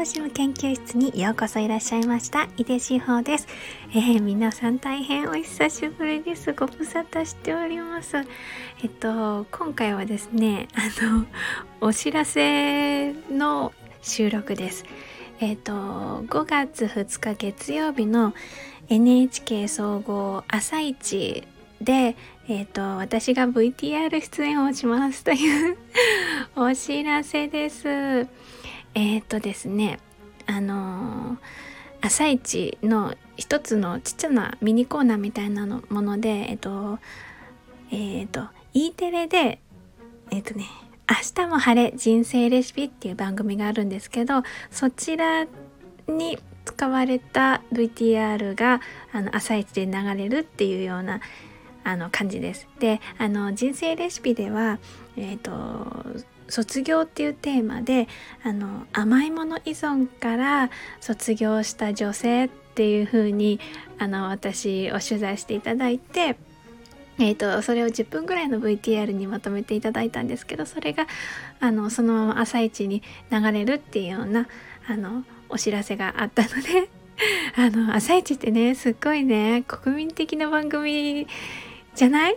楽しむ研究室にようこそいらっしゃいました井出志保です、えー、皆さん大変お久しぶりです。ご無沙汰しております。えっと今回はですねあのお知らせの収録です。えっと5月2日月曜日の NHK 総合朝一で、えっ、ー、と、私が VTR 出演をしますという お知らせです。えっ、ー、とですね、あのー、朝一の一つのちっちゃなミニコーナーみたいなのもので、えっ、と、えっ、と、E テレで、えっ、とね、明日も晴れ人生レシピっていう番組があるんですけど、そちらに使われた VTR があの朝一で流れるっていうようなあの感じです。であの人生レシピでは、えーと、卒業っていうテーマであの甘いもの依存から卒業した女性っていう風にあに私を取材していただいて。えーと、それを10分ぐらいの VTR にまとめていただいたんですけどそれがあのそのまま朝一に流れるっていうようなあのお知らせがあったので あの朝一ってねすっごいね国民的な番組じゃない？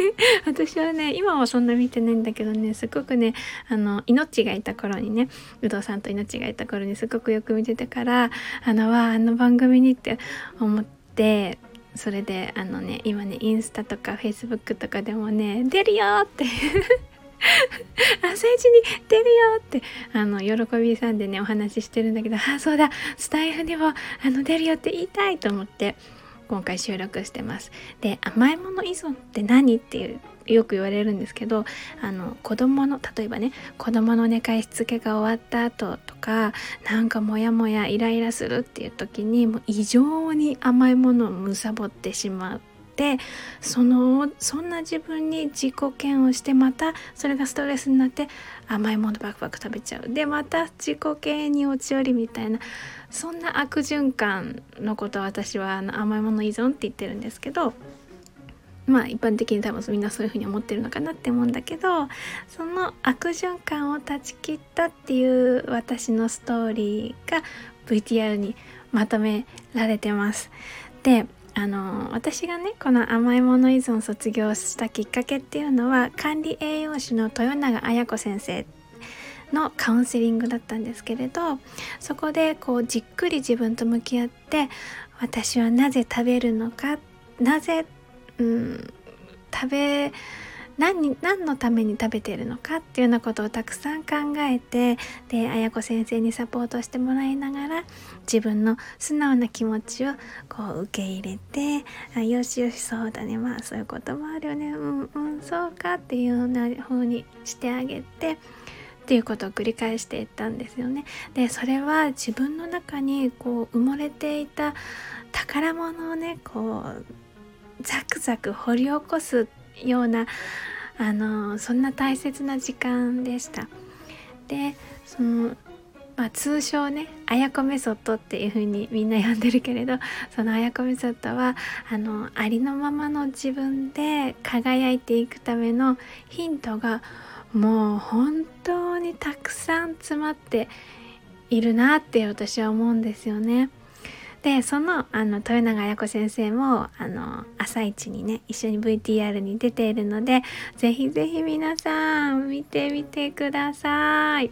私はね今はそんな見てないんだけどねすごくねあの命がいた頃にね有働さんと命がいた頃にすごくよく見てたからあのわあの番組にって思ってそれであのね今ねインスタとかフェイスブックとかでもね出るよって。朝一に出るよってあの喜びさんでねお話ししてるんだけどあそうだスタイフでもあの出るよって言いたいと思って。今回収録してます。で甘いもの依存って何っていうよく言われるんですけどあの子供の例えばね子供の寝かしつけが終わった後とかなんかモヤモヤイライラするっていう時にもう異常に甘いものをむさぼってしまうてそのそんな自分に自己嫌悪してまたそれがストレスになって甘いものバクバク食べちゃうでまた自己嫌悪に落ち寄りみたいなそんな悪循環のことを私はあの甘いもの依存って言ってるんですけどまあ一般的に多分みんなそういうふうに思ってるのかなって思うんだけどその悪循環を断ち切ったっていう私のストーリーが VTR にまとめられてます。であの私がねこの甘いもの依存を卒業したきっかけっていうのは管理栄養士の豊永綾子先生のカウンセリングだったんですけれどそこでこうじっくり自分と向き合って私はなぜ食べるのかなぜ、うん、食べ何何のために食べているのかっていうようなことをたくさん考えてで綾子先生にサポートしてもらいながら自分の素直な気持ちをこう受け入れてあよしよしそうだねまあそういうこともあるよねうんうんそうかっていうような風にしてあげてっていうことを繰り返していったんですよね。でそれは自分の中にこう埋もれていた宝物をねこうザクザク掘り起こすようなあのそんな大切な時間でした。でそのまあ、通称ね「あやこメソッド」っていう風にみんな呼んでるけれどそのあやこメソッドはあのありのままの自分で輝いていくためのヒントがもう本当にたくさん詰まっているなって私は思うんですよね。でそのあの豊永綾子先生もあの朝一にね一緒に VTR に出ているのでぜひぜひ皆さん見てみてください。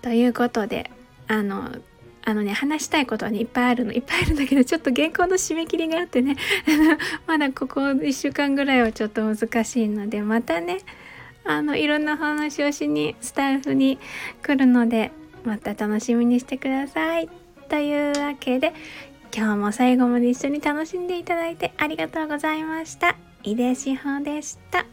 ということであのあのね話したいことはねいっぱいあるのいっぱいあるんだけどちょっと原稿の締め切りがあってね まだここ1週間ぐらいはちょっと難しいのでまたねあのいろんな話をしにスタッフに来るのでまた楽しみにしてください。というわけで今日も最後まで一緒に楽しんでいただいてありがとうございました。井出志保でした。